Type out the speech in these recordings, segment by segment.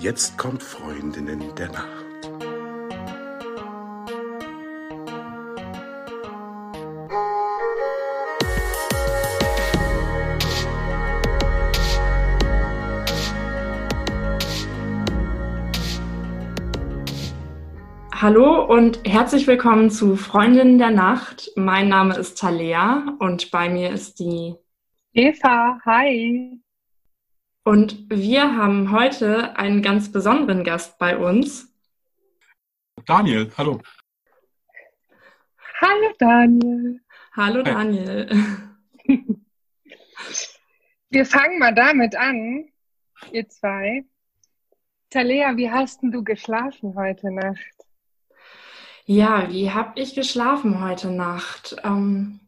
Jetzt kommt Freundinnen der Nacht. Hallo und herzlich willkommen zu Freundinnen der Nacht. Mein Name ist Talea und bei mir ist die Eva. Hi. Und wir haben heute einen ganz besonderen Gast bei uns. Daniel, hallo. Hallo Daniel. Hallo Daniel. Wir fangen mal damit an, ihr zwei. Talea, wie hast denn du geschlafen heute Nacht? Ja, wie habe ich geschlafen heute Nacht? Ähm,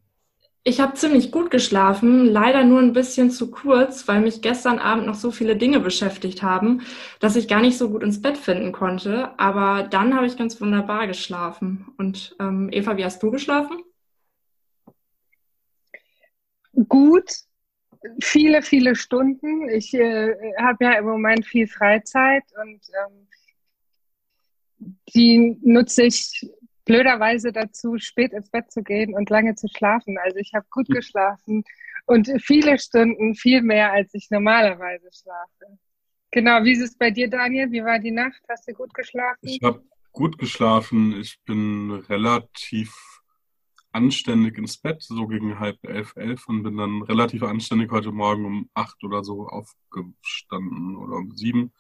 ich habe ziemlich gut geschlafen, leider nur ein bisschen zu kurz, weil mich gestern Abend noch so viele Dinge beschäftigt haben, dass ich gar nicht so gut ins Bett finden konnte. Aber dann habe ich ganz wunderbar geschlafen. Und ähm, Eva, wie hast du geschlafen? Gut, viele, viele Stunden. Ich äh, habe ja im Moment viel Freizeit und ähm, die nutze ich blöderweise dazu, spät ins Bett zu gehen und lange zu schlafen. Also ich habe gut hm. geschlafen und viele Stunden, viel mehr, als ich normalerweise schlafe. Genau, wie ist es bei dir, Daniel? Wie war die Nacht? Hast du gut geschlafen? Ich habe gut geschlafen. Ich bin relativ anständig ins Bett, so gegen halb elf, elf und bin dann relativ anständig heute Morgen um acht oder so aufgestanden oder um sieben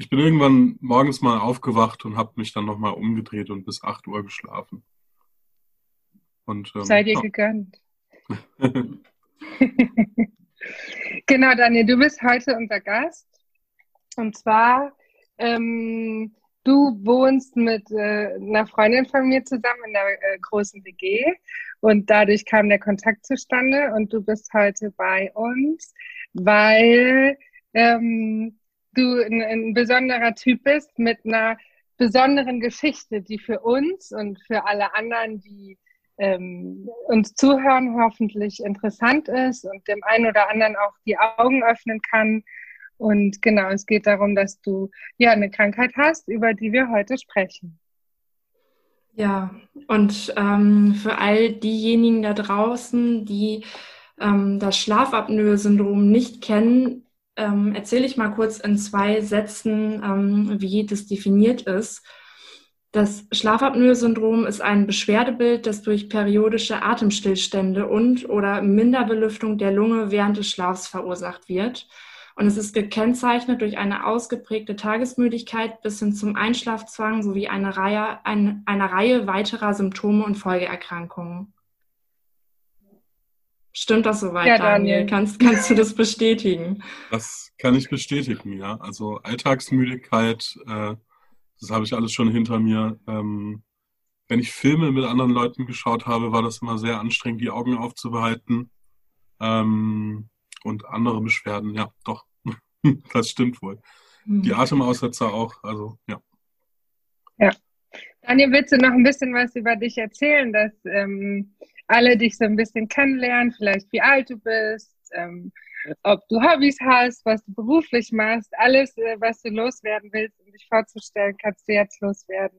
ich bin irgendwann morgens mal aufgewacht und habe mich dann nochmal umgedreht und bis 8 Uhr geschlafen. Und, ähm, Sei dir ja. gegönnt. genau, Daniel, du bist heute unser Gast. Und zwar, ähm, du wohnst mit äh, einer Freundin von mir zusammen in der äh, großen WG und dadurch kam der Kontakt zustande und du bist heute bei uns, weil ähm, du ein, ein besonderer Typ bist mit einer besonderen Geschichte, die für uns und für alle anderen, die ähm, uns zuhören, hoffentlich interessant ist und dem einen oder anderen auch die Augen öffnen kann. Und genau, es geht darum, dass du ja eine Krankheit hast, über die wir heute sprechen. Ja, und ähm, für all diejenigen da draußen, die ähm, das Schlafapnoe-Syndrom nicht kennen, ähm, erzähle ich mal kurz in zwei Sätzen, ähm, wie das definiert ist. Das Schlafapnoe-Syndrom ist ein Beschwerdebild, das durch periodische Atemstillstände und oder Minderbelüftung der Lunge während des Schlafs verursacht wird. Und es ist gekennzeichnet durch eine ausgeprägte Tagesmüdigkeit bis hin zum Einschlafzwang sowie eine Reihe, eine, eine Reihe weiterer Symptome und Folgeerkrankungen. Stimmt das soweit, ja, Daniel? Daniel? Kannst, kannst du das bestätigen? Das kann ich bestätigen, ja. Also Alltagsmüdigkeit, äh, das habe ich alles schon hinter mir. Ähm, wenn ich Filme mit anderen Leuten geschaut habe, war das immer sehr anstrengend, die Augen aufzubehalten. Ähm, und andere Beschwerden, ja, doch. das stimmt wohl. Mhm. Die Atemaussetzer auch, also ja. Ja. Daniel, willst du noch ein bisschen was über dich erzählen, dass ähm, alle dich so ein bisschen kennenlernen, vielleicht wie alt du bist, ähm, ob du Hobbys hast, was du beruflich machst, alles, äh, was du loswerden willst, um dich vorzustellen, kannst du jetzt loswerden.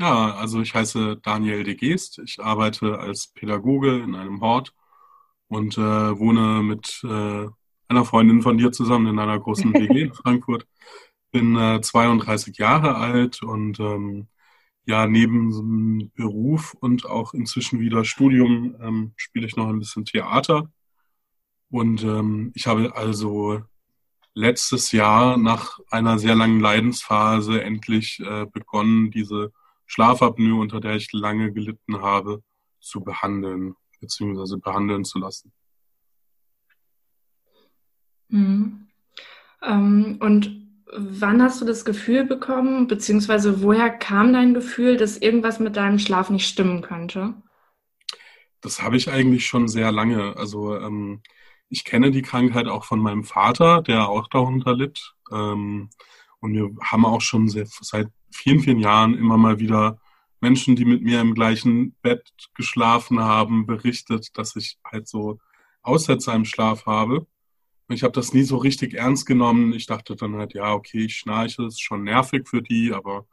Ja, also ich heiße Daniel de Geest. Ich arbeite als Pädagoge in einem Hort und äh, wohne mit äh, einer Freundin von dir zusammen in einer großen WG in Frankfurt. Bin äh, 32 Jahre alt und ähm, ja, neben Beruf und auch inzwischen wieder Studium ähm, spiele ich noch ein bisschen Theater. Und ähm, ich habe also letztes Jahr nach einer sehr langen Leidensphase endlich äh, begonnen, diese Schlafapnoe, unter der ich lange gelitten habe, zu behandeln, beziehungsweise behandeln zu lassen. Mhm. Ähm, und Wann hast du das Gefühl bekommen, beziehungsweise woher kam dein Gefühl, dass irgendwas mit deinem Schlaf nicht stimmen könnte? Das habe ich eigentlich schon sehr lange. Also ähm, ich kenne die Krankheit auch von meinem Vater, der auch darunter litt. Ähm, und wir haben auch schon sehr, seit vielen, vielen Jahren immer mal wieder Menschen, die mit mir im gleichen Bett geschlafen haben, berichtet, dass ich halt so Aussetzer im Schlaf habe. Ich habe das nie so richtig ernst genommen. Ich dachte dann halt, ja, okay, ich schnarche, ist schon nervig für die, aber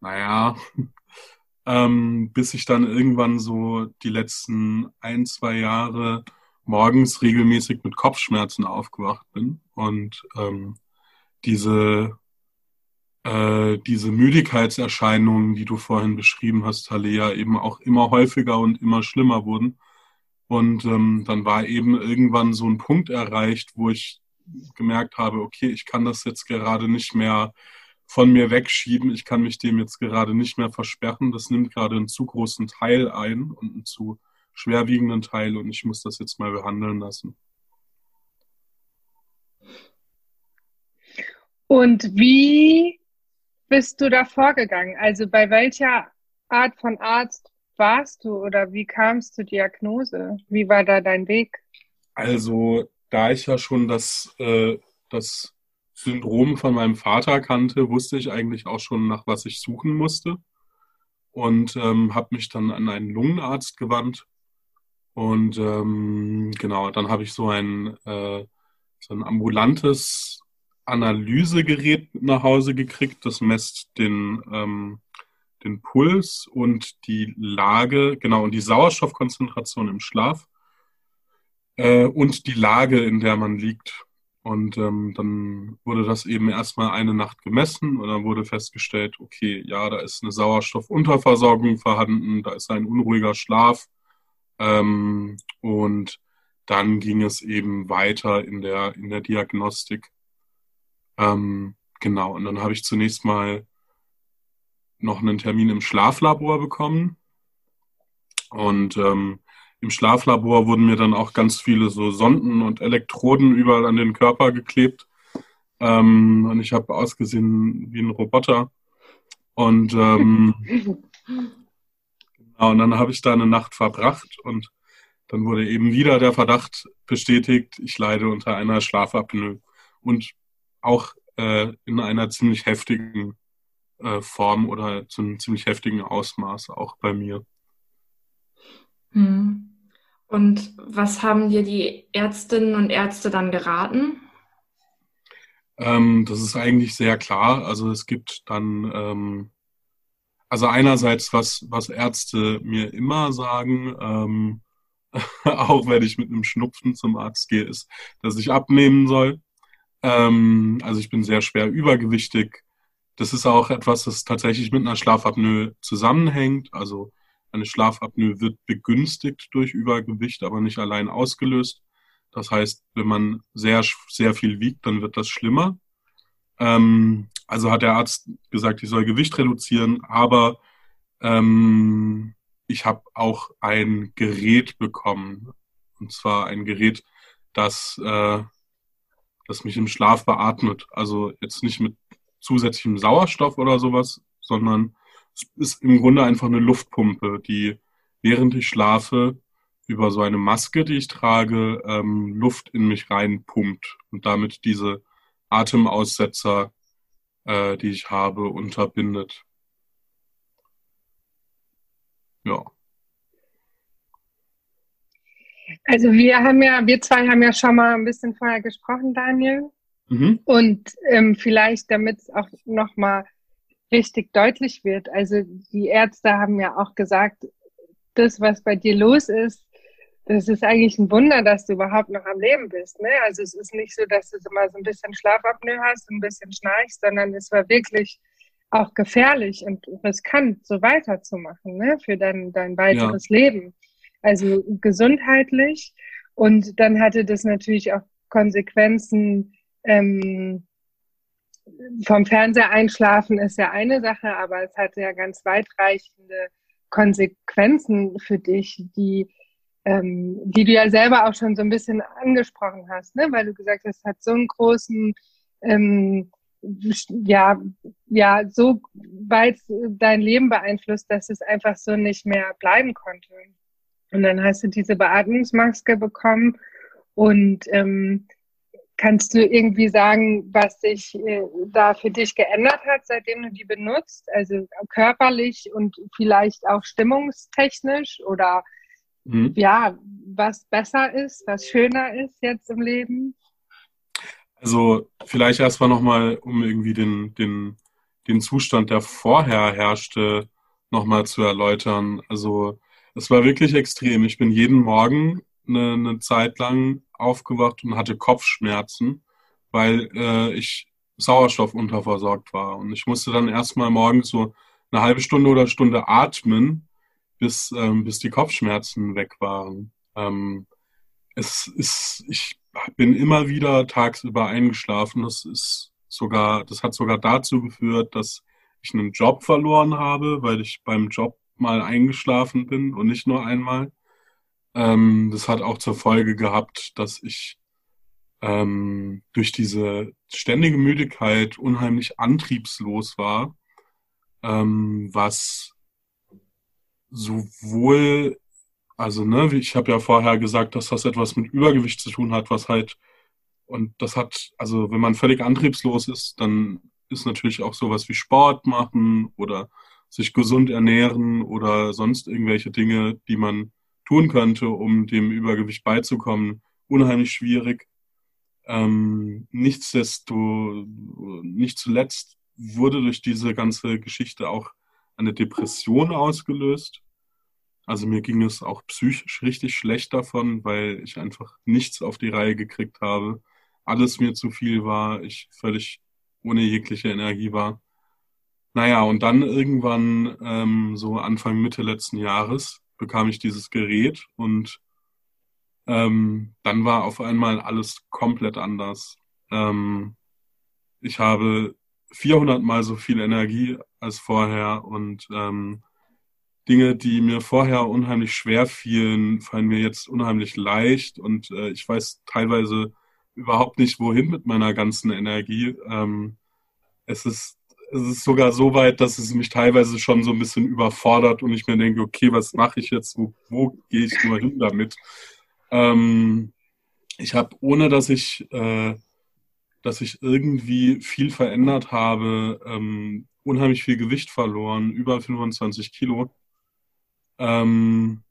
naja. ähm, bis ich dann irgendwann so die letzten ein, zwei Jahre morgens regelmäßig mit Kopfschmerzen aufgewacht bin und ähm, diese äh, diese Müdigkeitserscheinungen, die du vorhin beschrieben hast, Talea, eben auch immer häufiger und immer schlimmer wurden. Und ähm, dann war eben irgendwann so ein Punkt erreicht, wo ich gemerkt habe, okay, ich kann das jetzt gerade nicht mehr von mir wegschieben, ich kann mich dem jetzt gerade nicht mehr versperren, das nimmt gerade einen zu großen Teil ein und einen zu schwerwiegenden Teil und ich muss das jetzt mal behandeln lassen. Und wie bist du da vorgegangen? Also bei welcher Art von Arzt warst du oder wie kamst du Diagnose? Wie war da dein Weg? Also, da ich ja schon das, äh, das Syndrom von meinem Vater kannte, wusste ich eigentlich auch schon, nach was ich suchen musste. Und ähm, habe mich dann an einen Lungenarzt gewandt. Und ähm, genau, dann habe ich so ein, äh, so ein ambulantes Analysegerät nach Hause gekriegt. Das messt den, ähm, den Puls und die Lage, genau, und die Sauerstoffkonzentration im Schlaf äh, und die Lage, in der man liegt. Und ähm, dann wurde das eben erstmal eine Nacht gemessen und dann wurde festgestellt, okay, ja, da ist eine Sauerstoffunterversorgung vorhanden, da ist ein unruhiger Schlaf. Ähm, und dann ging es eben weiter in der, in der Diagnostik. Ähm, genau, und dann habe ich zunächst mal noch einen Termin im Schlaflabor bekommen. Und ähm, im Schlaflabor wurden mir dann auch ganz viele so Sonden und Elektroden überall an den Körper geklebt. Ähm, und ich habe ausgesehen wie ein Roboter. Und, ähm, genau, und dann habe ich da eine Nacht verbracht und dann wurde eben wieder der Verdacht bestätigt, ich leide unter einer Schlafapnoe. Und auch äh, in einer ziemlich heftigen äh, Form oder zu einem ziemlich heftigen Ausmaß auch bei mir. Hm. Und was haben dir die Ärztinnen und Ärzte dann geraten? Ähm, das ist eigentlich sehr klar. Also es gibt dann, ähm, also einerseits, was, was Ärzte mir immer sagen, ähm, auch wenn ich mit einem Schnupfen zum Arzt gehe, ist, dass ich abnehmen soll. Ähm, also ich bin sehr schwer übergewichtig. Das ist auch etwas, das tatsächlich mit einer Schlafapnoe zusammenhängt. Also eine Schlafapnoe wird begünstigt durch Übergewicht, aber nicht allein ausgelöst. Das heißt, wenn man sehr, sehr viel wiegt, dann wird das schlimmer. Ähm, also hat der Arzt gesagt, ich soll Gewicht reduzieren, aber ähm, ich habe auch ein Gerät bekommen. Und zwar ein Gerät, das äh, das mich im Schlaf beatmet. Also jetzt nicht mit zusätzlichem Sauerstoff oder sowas, sondern es ist im Grunde einfach eine Luftpumpe, die während ich schlafe über so eine Maske, die ich trage, ähm, Luft in mich reinpumpt und damit diese Atemaussetzer, äh, die ich habe, unterbindet. Ja. Also wir haben ja, wir zwei haben ja schon mal ein bisschen vorher gesprochen, Daniel. Mhm. Und ähm, vielleicht, damit es auch nochmal richtig deutlich wird, also die Ärzte haben ja auch gesagt, das, was bei dir los ist, das ist eigentlich ein Wunder, dass du überhaupt noch am Leben bist. Ne? Also es ist nicht so, dass du immer so ein bisschen Schlafapnoe hast, ein bisschen schnarchst, sondern es war wirklich auch gefährlich und riskant, so weiterzumachen ne? für dein, dein weiteres ja. Leben also gesundheitlich. Und dann hatte das natürlich auch Konsequenzen. Ähm, vom Fernseher einschlafen ist ja eine Sache, aber es hatte ja ganz weitreichende Konsequenzen für dich, die, ähm, die du ja selber auch schon so ein bisschen angesprochen hast, ne? weil du gesagt hast, es hat so einen großen, ähm, ja, ja, so weit dein Leben beeinflusst, dass es einfach so nicht mehr bleiben konnte. Und dann hast du diese Beatmungsmaske bekommen und ähm, kannst du irgendwie sagen, was sich äh, da für dich geändert hat, seitdem du die benutzt? Also körperlich und vielleicht auch stimmungstechnisch oder mhm. ja, was besser ist, was schöner ist jetzt im Leben? Also vielleicht erstmal nochmal, um irgendwie den, den, den Zustand, der vorher herrschte, nochmal zu erläutern. Also es war wirklich extrem. Ich bin jeden Morgen eine, eine Zeit lang aufgewacht und hatte Kopfschmerzen, weil äh, ich Sauerstoff unterversorgt war. Und ich musste dann erstmal morgens so eine halbe Stunde oder Stunde atmen, bis, ähm, bis die Kopfschmerzen weg waren. Ähm, es ist, ich bin immer wieder tagsüber eingeschlafen. Das ist sogar, das hat sogar dazu geführt, dass ich einen Job verloren habe, weil ich beim Job mal eingeschlafen bin und nicht nur einmal. Ähm, das hat auch zur Folge gehabt, dass ich ähm, durch diese ständige Müdigkeit unheimlich antriebslos war, ähm, was sowohl, also ne, ich habe ja vorher gesagt, dass das etwas mit Übergewicht zu tun hat, was halt, und das hat, also wenn man völlig antriebslos ist, dann ist natürlich auch sowas wie Sport machen oder sich gesund ernähren oder sonst irgendwelche Dinge, die man tun könnte, um dem Übergewicht beizukommen, unheimlich schwierig. Ähm, nichtsdestotrotz, nicht zuletzt wurde durch diese ganze Geschichte auch eine Depression ausgelöst. Also mir ging es auch psychisch richtig schlecht davon, weil ich einfach nichts auf die Reihe gekriegt habe. Alles mir zu viel war, ich völlig ohne jegliche Energie war. Naja, und dann irgendwann, ähm, so Anfang, Mitte letzten Jahres, bekam ich dieses Gerät und ähm, dann war auf einmal alles komplett anders. Ähm, ich habe 400 mal so viel Energie als vorher und ähm, Dinge, die mir vorher unheimlich schwer fielen, fallen mir jetzt unheimlich leicht und äh, ich weiß teilweise überhaupt nicht, wohin mit meiner ganzen Energie. Ähm, es ist es ist sogar so weit, dass es mich teilweise schon so ein bisschen überfordert und ich mir denke, okay, was mache ich jetzt? Wo, wo gehe ich nur hin damit? Ähm, ich habe, ohne dass ich, äh, dass ich irgendwie viel verändert habe, ähm, unheimlich viel Gewicht verloren, über 25 Kilo. Ähm,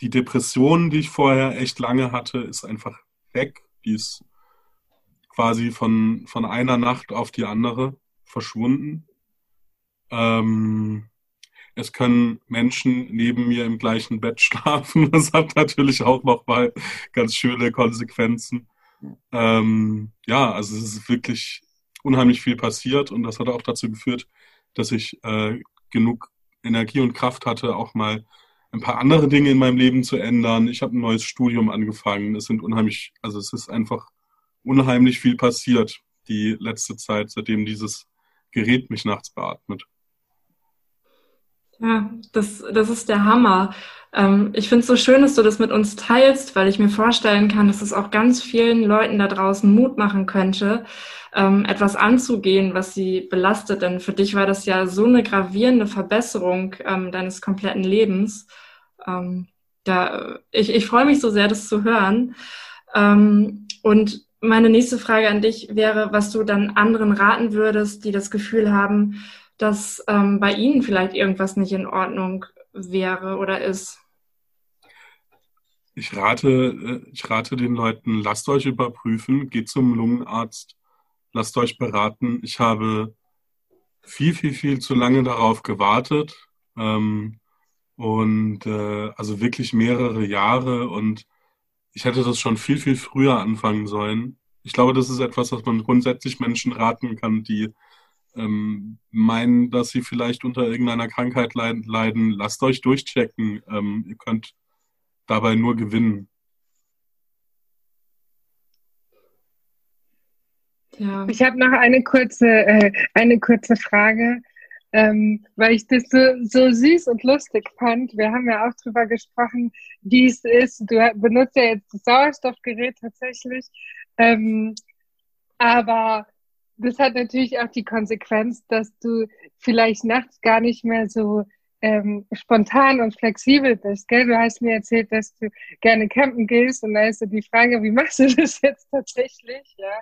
die Depression, die ich vorher echt lange hatte, ist einfach weg. Die ist quasi von, von einer Nacht auf die andere verschwunden. Ähm, es können Menschen neben mir im gleichen Bett schlafen. Das hat natürlich auch nochmal ganz schöne Konsequenzen. Ähm, ja, also es ist wirklich unheimlich viel passiert und das hat auch dazu geführt, dass ich äh, genug Energie und Kraft hatte, auch mal ein paar andere Dinge in meinem Leben zu ändern. Ich habe ein neues Studium angefangen. Es sind unheimlich, also es ist einfach unheimlich viel passiert die letzte Zeit, seitdem dieses Gerät mich nachts beatmet. Ja, das, das ist der Hammer. Ähm, ich finde es so schön, dass du das mit uns teilst, weil ich mir vorstellen kann, dass es auch ganz vielen Leuten da draußen Mut machen könnte, ähm, etwas anzugehen, was sie belastet. Denn für dich war das ja so eine gravierende Verbesserung ähm, deines kompletten Lebens. Ähm, da, ich, ich freue mich so sehr, das zu hören. Ähm, und meine nächste Frage an dich wäre, was du dann anderen raten würdest, die das Gefühl haben, dass ähm, bei ihnen vielleicht irgendwas nicht in Ordnung wäre oder ist. Ich rate, äh, ich rate den Leuten, lasst euch überprüfen, geht zum Lungenarzt, lasst euch beraten. Ich habe viel, viel, viel zu lange darauf gewartet. Ähm, und äh, also wirklich mehrere Jahre und ich hätte das schon viel, viel früher anfangen sollen. Ich glaube, das ist etwas, was man grundsätzlich Menschen raten kann, die ähm, meinen, dass sie vielleicht unter irgendeiner Krankheit leiden. Lasst euch durchchecken. Ähm, ihr könnt dabei nur gewinnen. Ja. Ich habe noch eine kurze, äh, eine kurze Frage ähm, weil ich das so, so süß und lustig fand. Wir haben ja auch drüber gesprochen, wie es ist. Du benutzt ja jetzt das Sauerstoffgerät tatsächlich. Ähm, aber das hat natürlich auch die Konsequenz, dass du vielleicht nachts gar nicht mehr so ähm, spontan und flexibel bist. Gell? Du hast mir erzählt, dass du gerne campen gehst und da ist so die Frage, wie machst du das jetzt tatsächlich? Ja?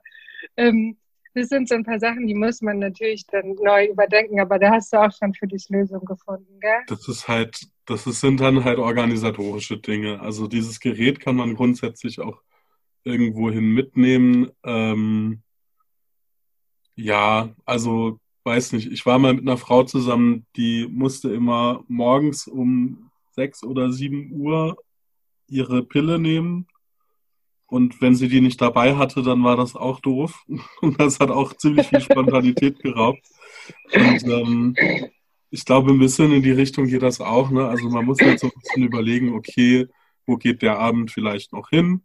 Ähm, das sind so ein paar Sachen, die muss man natürlich dann neu überdenken, aber da hast du auch schon für dich Lösungen gefunden, gell? Das ist halt, das sind dann halt organisatorische Dinge. Also dieses Gerät kann man grundsätzlich auch irgendwohin mitnehmen. Ähm, ja, also weiß nicht. Ich war mal mit einer Frau zusammen, die musste immer morgens um sechs oder sieben Uhr ihre Pille nehmen. Und wenn sie die nicht dabei hatte, dann war das auch doof. Und das hat auch ziemlich viel Spontanität geraubt. Und ähm, ich glaube, ein bisschen in die Richtung geht das auch. Ne? Also man muss jetzt so ein bisschen überlegen, okay, wo geht der Abend vielleicht noch hin?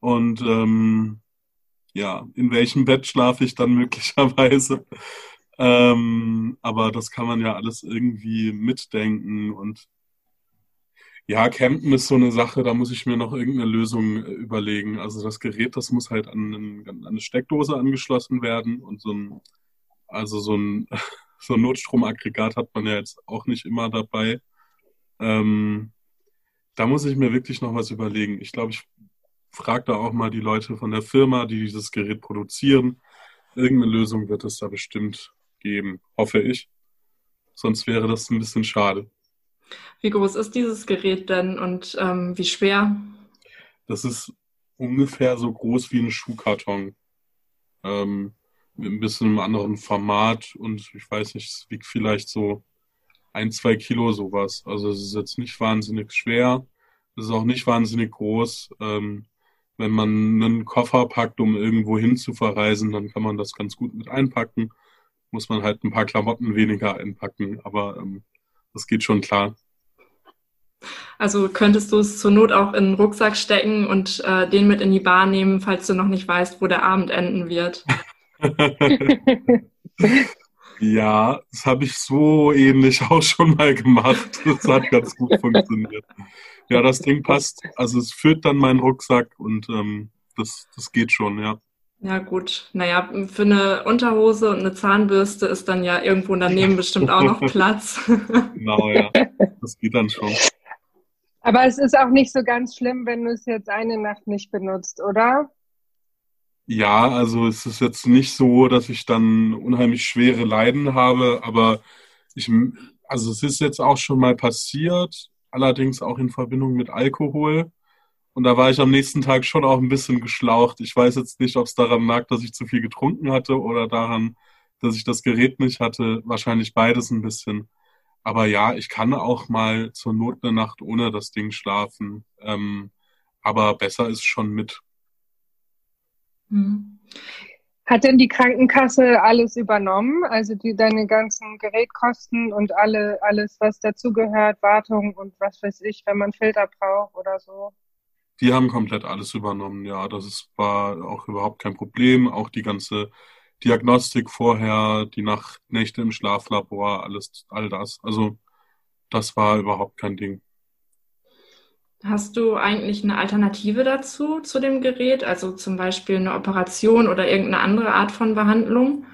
Und ähm, ja, in welchem Bett schlafe ich dann möglicherweise? Ähm, aber das kann man ja alles irgendwie mitdenken und ja, Campen ist so eine Sache, da muss ich mir noch irgendeine Lösung äh, überlegen. Also das Gerät, das muss halt an, an eine Steckdose angeschlossen werden und so ein, also so ein, so ein Notstromaggregat hat man ja jetzt auch nicht immer dabei. Ähm, da muss ich mir wirklich noch was überlegen. Ich glaube, ich frage da auch mal die Leute von der Firma, die dieses Gerät produzieren. Irgendeine Lösung wird es da bestimmt geben, hoffe ich. Sonst wäre das ein bisschen schade. Wie groß ist dieses Gerät denn und ähm, wie schwer? Das ist ungefähr so groß wie ein Schuhkarton. Ähm, mit ein bisschen einem anderen Format und ich weiß nicht, es wiegt vielleicht so ein, zwei Kilo sowas. Also es ist jetzt nicht wahnsinnig schwer. Es ist auch nicht wahnsinnig groß. Ähm, wenn man einen Koffer packt, um irgendwo hin zu verreisen, dann kann man das ganz gut mit einpacken. Muss man halt ein paar Klamotten weniger einpacken, aber ähm, das geht schon klar. Also könntest du es zur Not auch in den Rucksack stecken und äh, den mit in die Bar nehmen, falls du noch nicht weißt, wo der Abend enden wird? ja, das habe ich so ähnlich auch schon mal gemacht. Das hat ganz gut funktioniert. Ja, das Ding passt. Also es führt dann meinen Rucksack und ähm, das, das geht schon, ja. Ja, gut. Naja, für eine Unterhose und eine Zahnbürste ist dann ja irgendwo daneben bestimmt auch noch Platz. genau, ja. Das geht dann schon. Aber es ist auch nicht so ganz schlimm, wenn du es jetzt eine Nacht nicht benutzt, oder? Ja, also es ist jetzt nicht so, dass ich dann unheimlich schwere Leiden habe, aber ich, also es ist jetzt auch schon mal passiert, allerdings auch in Verbindung mit Alkohol. Und da war ich am nächsten Tag schon auch ein bisschen geschlaucht. Ich weiß jetzt nicht, ob es daran lag, dass ich zu viel getrunken hatte oder daran, dass ich das Gerät nicht hatte. Wahrscheinlich beides ein bisschen. Aber ja, ich kann auch mal zur Not eine Nacht ohne das Ding schlafen. Ähm, aber besser ist schon mit. Hm. Hat denn die Krankenkasse alles übernommen? Also die, deine ganzen Gerätkosten und alle, alles, was dazugehört, Wartung und was weiß ich, wenn man Filter braucht oder so? Die haben komplett alles übernommen, ja. Das ist, war auch überhaupt kein Problem. Auch die ganze Diagnostik vorher, die Nacht, Nächte im Schlaflabor, alles, all das. Also das war überhaupt kein Ding. Hast du eigentlich eine Alternative dazu, zu dem Gerät? Also zum Beispiel eine Operation oder irgendeine andere Art von Behandlung?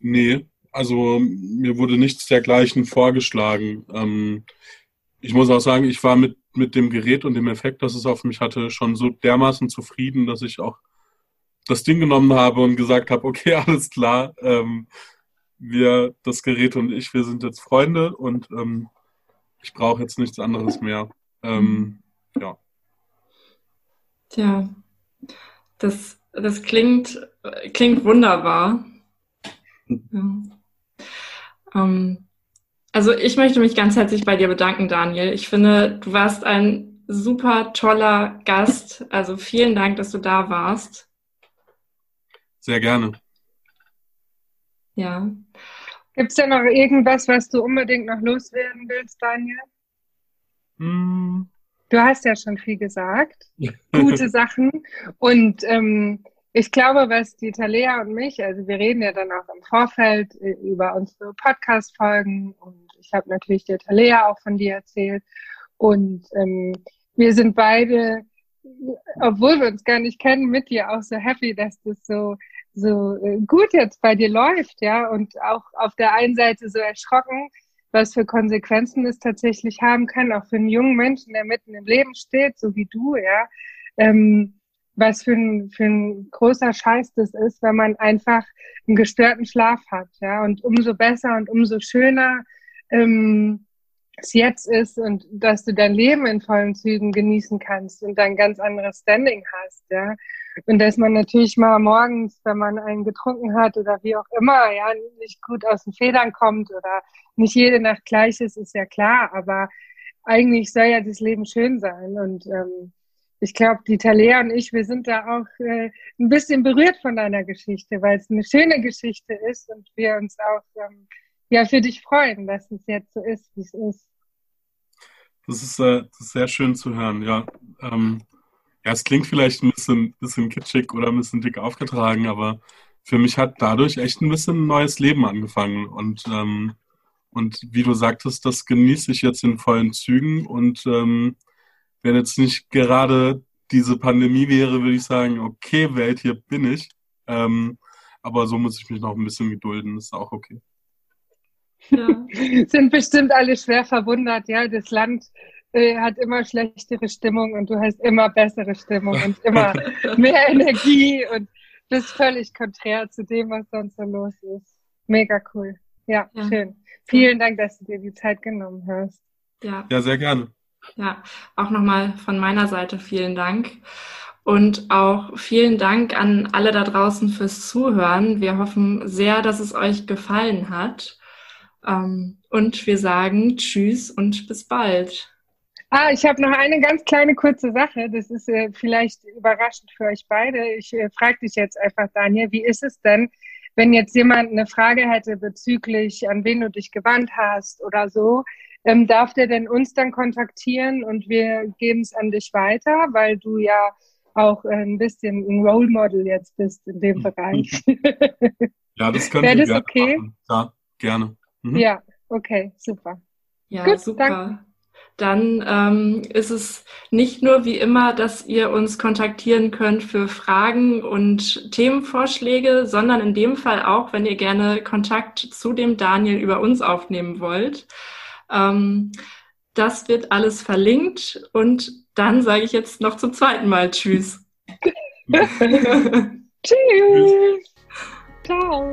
Nee, also mir wurde nichts dergleichen vorgeschlagen. Ähm, ich muss auch sagen, ich war mit, mit dem Gerät und dem Effekt, das es auf mich hatte, schon so dermaßen zufrieden, dass ich auch das Ding genommen habe und gesagt habe, okay, alles klar, ähm, wir, das Gerät und ich, wir sind jetzt Freunde und ähm, ich brauche jetzt nichts anderes mehr. Ähm, ja. Tja, das, das klingt, klingt wunderbar. Ja. Ähm, also ich möchte mich ganz herzlich bei dir bedanken, Daniel. Ich finde, du warst ein super toller Gast. Also vielen Dank, dass du da warst. Sehr gerne. Ja. Gibt es denn noch irgendwas, was du unbedingt noch loswerden willst, Daniel? Hm. Du hast ja schon viel gesagt, gute Sachen. Und ähm, ich glaube, was die Talea und mich, also wir reden ja dann auch im Vorfeld äh, über unsere Podcast-Folgen und ich habe natürlich der Talea auch von dir erzählt. Und ähm, wir sind beide, obwohl wir uns gar nicht kennen, mit dir auch so happy, dass das so so äh, gut jetzt bei dir läuft, ja, und auch auf der einen Seite so erschrocken, was für Konsequenzen es tatsächlich haben kann, auch für einen jungen Menschen, der mitten im Leben steht, so wie du, ja, ähm, was für ein, für ein großer Scheiß das ist, wenn man einfach einen gestörten Schlaf hat, ja, und umso besser und umso schöner ähm, es jetzt ist und dass du dein Leben in vollen Zügen genießen kannst und ein ganz anderes Standing hast, ja. Und dass man natürlich mal morgens, wenn man einen getrunken hat oder wie auch immer, ja, nicht gut aus den Federn kommt oder nicht jede Nacht gleich ist, ist ja klar, aber eigentlich soll ja das Leben schön sein und ähm, ich glaube, die Talea und ich, wir sind da auch äh, ein bisschen berührt von deiner Geschichte, weil es eine schöne Geschichte ist und wir uns auch ähm, ja für dich freuen, dass es jetzt so ist, wie es ist. Das ist, äh, das ist sehr schön zu hören, ja. Ähm, ja, es klingt vielleicht ein bisschen, bisschen kitschig oder ein bisschen dick aufgetragen, aber für mich hat dadurch echt ein bisschen ein neues Leben angefangen. Und, ähm, und wie du sagtest, das genieße ich jetzt in vollen Zügen. Und ähm, wenn jetzt nicht gerade diese Pandemie wäre, würde ich sagen, okay, Welt, hier bin ich. Ähm, aber so muss ich mich noch ein bisschen gedulden, ist auch okay. Ja. Sind bestimmt alle schwer verwundert, ja. Das Land äh, hat immer schlechtere Stimmung und du hast immer bessere Stimmung und immer mehr Energie und bist völlig konträr zu dem, was sonst so los ist. Mega cool. Ja, ja. schön. Vielen Dank, dass du dir die Zeit genommen hast. Ja, ja sehr gerne. Ja, auch nochmal von meiner Seite vielen Dank. Und auch vielen Dank an alle da draußen fürs Zuhören. Wir hoffen sehr, dass es euch gefallen hat. Ähm, und wir sagen Tschüss und bis bald. Ah, ich habe noch eine ganz kleine kurze Sache. Das ist äh, vielleicht überraschend für euch beide. Ich äh, frage dich jetzt einfach, Daniel, wie ist es denn, wenn jetzt jemand eine Frage hätte bezüglich, an wen du dich gewandt hast oder so, ähm, darf der denn uns dann kontaktieren und wir geben es an dich weiter, weil du ja auch ein bisschen ein Role Model jetzt bist in dem Bereich. ja, das können wir das okay? Machen. Ja, gerne. Mhm. Ja, okay, super. Ja, Gut, super. Danke. Dann ähm, ist es nicht nur wie immer, dass ihr uns kontaktieren könnt für Fragen und Themenvorschläge, sondern in dem Fall auch, wenn ihr gerne Kontakt zu dem Daniel über uns aufnehmen wollt. Ähm, das wird alles verlinkt und dann sage ich jetzt noch zum zweiten Mal Tschüss. Tschüss. Ciao.